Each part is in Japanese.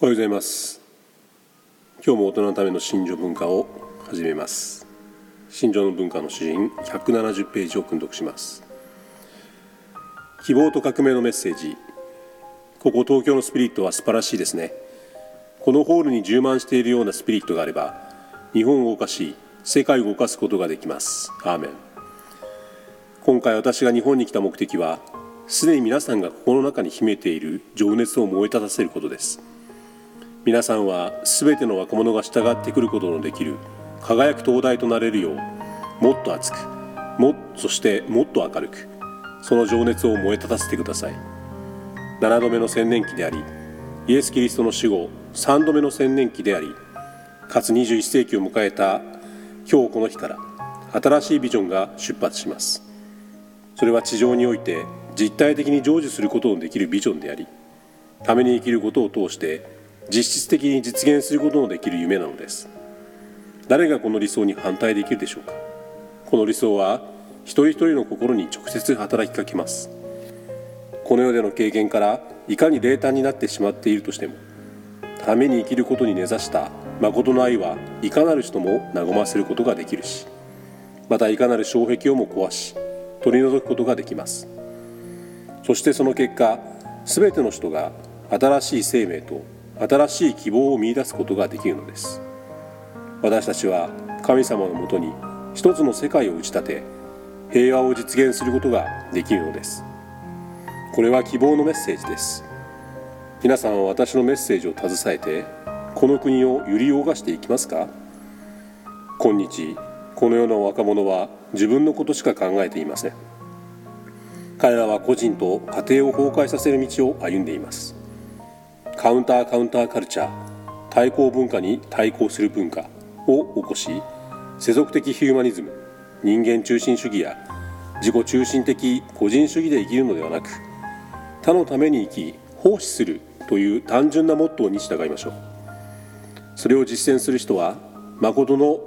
おはようございます。今日も大人のための心情文化を始めます。心情の文化の詩人170ページを訓読します。希望と革命のメッセージ。ここ東京のスピリットは素晴らしいですね。このホールに充満しているようなスピリットがあれば日本を動かし世界を動かすことができます。アーメン。今回私が日本に来た目的はすでに皆さんが心の中に秘めている情熱を燃え立たせることです。皆さんは全ての若者が従ってくることのできる輝く灯台となれるようもっと熱くもそしてもっと明るくその情熱を燃え立たせてください。7度目の千年期でありイエス・キリストの死後3度目の千年期でありかつ21世紀を迎えた今日この日から新しいビジョンが出発します。それは地上において実体的に成就することのできるビジョンでありために生きることを通して実質的に実現することのできる夢なのです。誰がこの理想に反対できるでしょうか。この理想は一人一人の心に直接働きかけます。この世での経験からいかに冷淡になってしまっているとしてもために生きることに根ざした誠の愛はいかなる人も和ませることができるしまたいかなる障壁をも壊し取り除くことができます。そしてその結果全ての人が新しい生命と新しい希望を見いだすことができるのです。私たちは神様のもとに一つの世界を打ち立て平和を実現することができるのです。これは希望のメッセージです。皆さんは私のメッセージを携えてこの国を揺り動かしていきますか？今日この世の若者は自分のことしか考えていません。彼らは個人と家庭を崩壊させる道を歩んでいます。カウンターカウンターカルチャー対抗文化に対抗する文化を起こし世俗的ヒューマニズム人間中心主義や自己中心的個人主義で生きるのではなく他のために生き奉仕するという単純なモットーに従いましょう。それを実践する人は誠の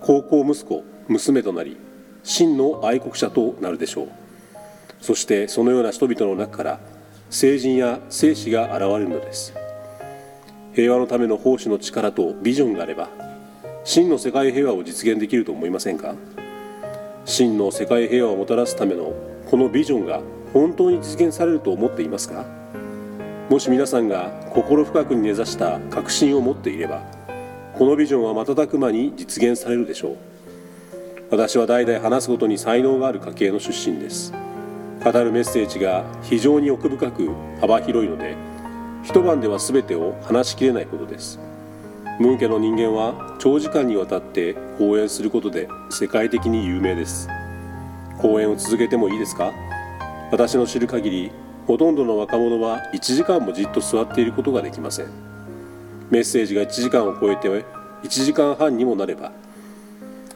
高校息子娘となり真の愛国者となるでしょう。そしてそのような人々の中から聖人や聖子が現れるのです。平和のための奉仕の力とビジョンがあれば真の世界平和を実現できると思いませんか？真の世界平和をもたらすためのこのビジョンが本当に実現されると思っていますか？もし皆さんが心深くに根ざした確信を持っていればこのビジョンは瞬く間に実現されるでしょう。私は代々話すことに才能がある家系の出身です。語るメッセージが非常に奥深く幅広いので一晩では全てを話しきれないことです。ムン家の人間は長時間にわたって講演することで世界的に有名です。講演を続けてもいいですか？私の知る限りほとんどの若者は1時間もじっと座っていることができません。メッセージが1時間を超えて1時間半にもなれば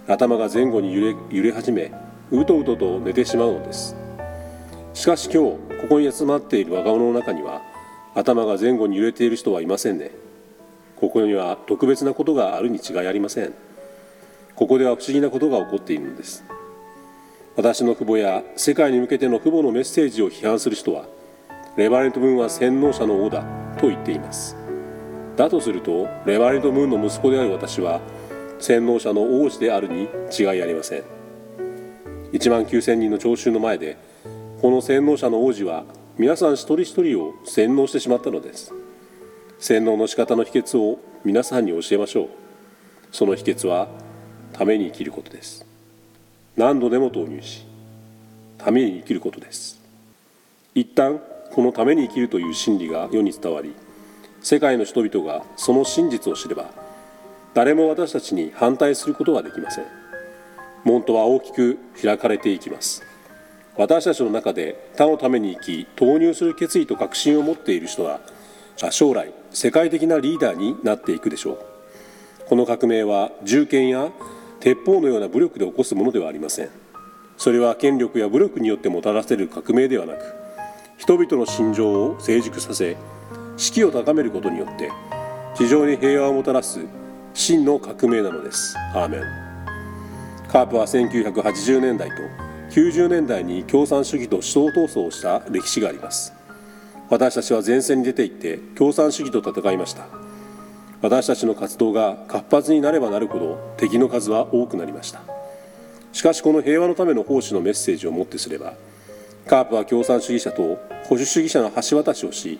頭が前後に揺れ揺れ始めうとうとと寝てしまうのです。しかし今日ここに集まっている若者の中には頭が前後に揺れている人はいませんね。ここには特別なことがあるに違いありません。ここでは不思議なことが起こっているのです。私の父母や世界に向けての父母のメッセージを批判する人はレバレント・ムーンは洗脳者の王だと言っています。だとするとレバレント・ムーンの息子である私は洗脳者の王子であるに違いありません。1万9000人の聴衆の前でこの洗脳者の王子は皆さん一人一人を洗脳してしまったのです。洗脳の仕方の秘訣を皆さんに教えましょう。その秘訣はために生きることです。何度でも投入しために生きることです。一旦このために生きるという真理が世に伝わり世界の人々がその真実を知れば誰も私たちに反対することはできません。門とは大きく開かれていきます。私たちの中で他のために生き投入する決意と確信を持っている人は将来世界的なリーダーになっていくでしょう。この革命は銃剣や鉄砲のような武力で起こすものではありません。それは権力や武力によってもたらせる革命ではなく人々の心情を成熟させ士気を高めることによって地上に平和をもたらす真の革命なのです。アーメン。カープは1980年代と90年代に共産主義と思想闘争をした歴史があります。私たちは前線に出て行って共産主義と戦いました。私たちの活動が活発になればなるほど敵の数は多くなりました。しかしこの平和のための奉仕のメッセージをもってすればカープは共産主義者と保守主義者の橋渡しをし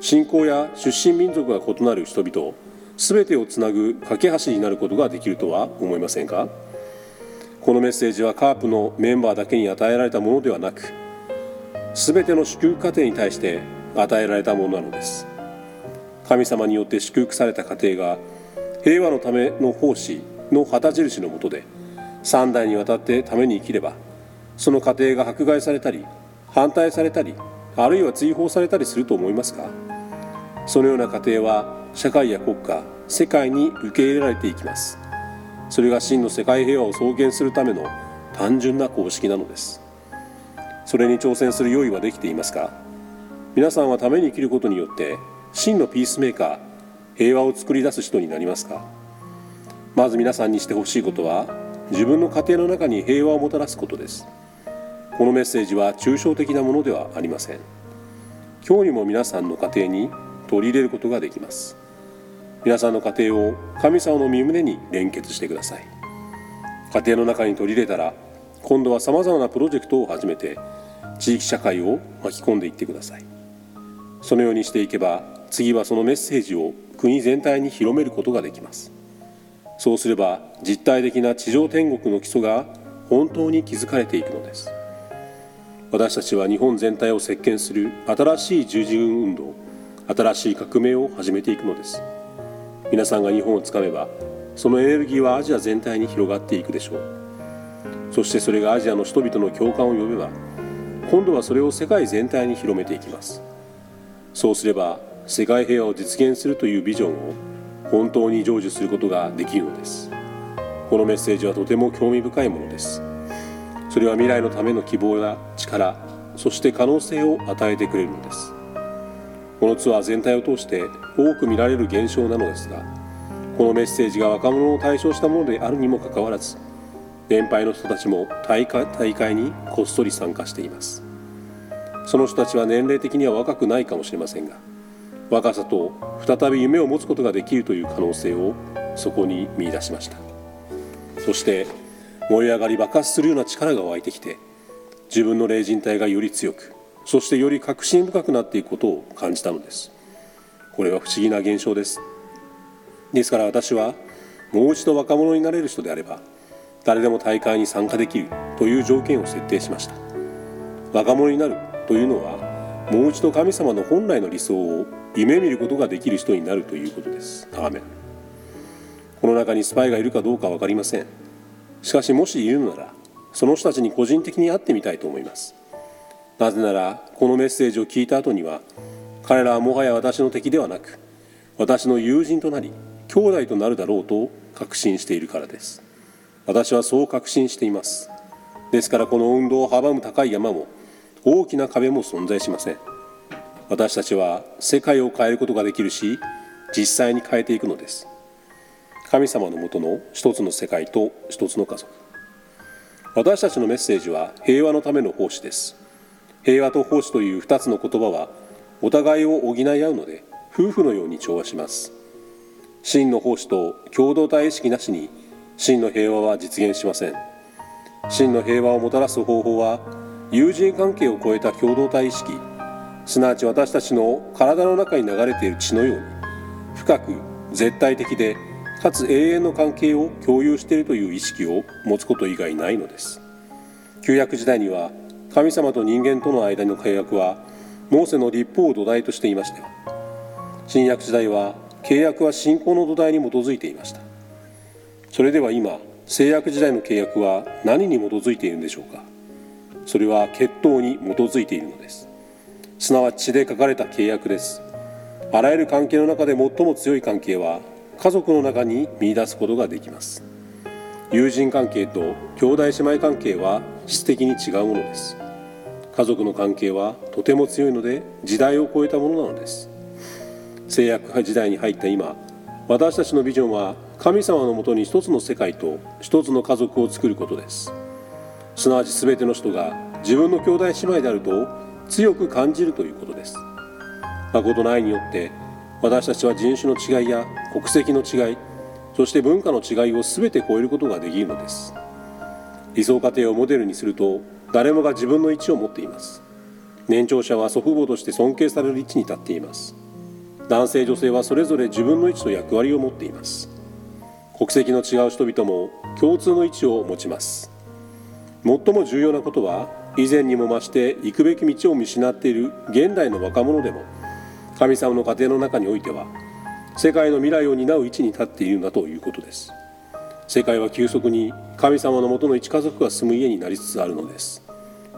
信仰や出身民族が異なる人々全てをつなぐ架け橋になることができるとは思いませんか？このメッセージはカープのメンバーだけに与えられたものではなく全ての祝福家庭に対して与えられたものなのです。神様によって祝福された家庭が平和のための奉仕の旗印のもとで3代にわたってために生きればその家庭が迫害されたり反対されたりあるいは追放されたりすると思いますか。そのような家庭は社会や国家世界に受け入れられていきます。それが真の世界平和を創建するための単純な公式なのです。それに挑戦する用意はできていますか？皆さんはために生きることによって真のピースメーカー平和を作り出す人になりますか？まず皆さんにしてほしいことは自分の家庭の中に平和をもたらすことです。このメッセージは抽象的なものではありません。今日にも皆さんの家庭に取り入れることができます。皆さんの家庭を神様の身胸に連結してください。家庭の中に取り入れたら今度はさまざまなプロジェクトを始めて地域社会を巻き込んでいってください。そのようにしていけば次はそのメッセージを国全体に広めることができます。そうすれば実体的な地上天国の基礎が本当に築かれていくのです。私たちは日本全体を席巻する新しい十字軍運動新しい革命を始めていくのです。皆さんが日本をつかめばそのエネルギーはアジア全体に広がっていくでしょう。そしてそれがアジアの人々の共感を呼べば今度はそれを世界全体に広めていきます。そうすれば世界平和を実現するというビジョンを本当に成就することができるのです。このメッセージはとても興味深いものです。それは未来のための希望や力そして可能性を与えてくれるのです。このツアー全体を通して多く見られる現象なのですがこのメッセージが若者を対象したものであるにもかかわらず年配の人たちも大会大会にこっそり参加しています。その人たちは年齢的には若くないかもしれませんが若さと再び夢を持つことができるという可能性をそこに見いだしました。そして燃え上がり爆発するような力が湧いてきて自分の霊人体がより強くそしてより確信深くなっていくことを感じたのです。これは不思議な現象です。ですから私はもう一度若者になれる人であれば誰でも大会に参加できるという条件を設定しました。若者になるというのはもう一度神様の本来の理想を夢見ることができる人になるということです。アーメン。この中にスパイがいるかどうか分かりません。しかしもしいるのならその人たちに個人的に会ってみたいと思います。なぜならこのメッセージを聞いた後には彼らはもはや私の敵ではなく私の友人となり兄弟となるだろうと確信しているからです。私はそう確信しています。ですからこの運動を阻む高い山も大きな壁も存在しません。私たちは世界を変えることができるし実際に変えていくのです。神様のもとの一つの世界と一つの家族。私たちのメッセージは平和のための奉仕です。平和と奉仕という2つの言葉はお互いを補い合うので夫婦のように調和します。真の奉仕と共同体意識なしに真の平和は実現しません。真の平和をもたらす方法は友人関係を超えた共同体意識すなわち私たちの体の中に流れている血のように深く絶対的でかつ永遠の関係を共有しているという意識を持つこと以外ないのです。旧約時代には神様と人間との間の契約はモーセの立法を土台としていましたよ。新約時代は契約は信仰の土台に基づいていました。それでは今制約時代の契約は何に基づいているんでしょうか。それは血統に基づいているのです。すなわち血で書かれた契約です。あらゆる関係の中で最も強い関係は家族の中に見出すことができます。友人関係と兄弟姉妹関係は質的に違うものです。家族の関係はとても強いので時代を超えたものなのです。制約派時代に入った今私たちのビジョンは神様のもとに一つの世界と一つの家族を作ることです。すなわち全ての人が自分の兄弟姉妹であると強く感じるということです。誠の愛によって私たちは人種の違いや国籍の違いそして文化の違いを全て超えることができるのです。理想家庭をモデルにすると誰もが自分の位置を持っています。年長者は祖父母として尊敬される位置に立っています。男性女性はそれぞれ自分の位置と役割を持っています。国籍の違う人々も共通の位置を持ちます。最も重要なことは以前にも増して行くべき道を見失っている現代の若者でも神様の家庭の中においては世界の未来を担う位置に立っているんだということです。世界は急速に神様のもとの一家族が住む家になりつつあるのです。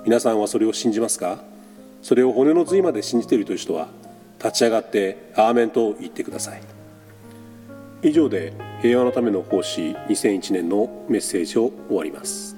皆さんはそれを信じますか？それを骨の髄まで信じているという人は立ち上がってアーメンと言ってください。以上で平和のための奉仕2001年のメッセージを終わります。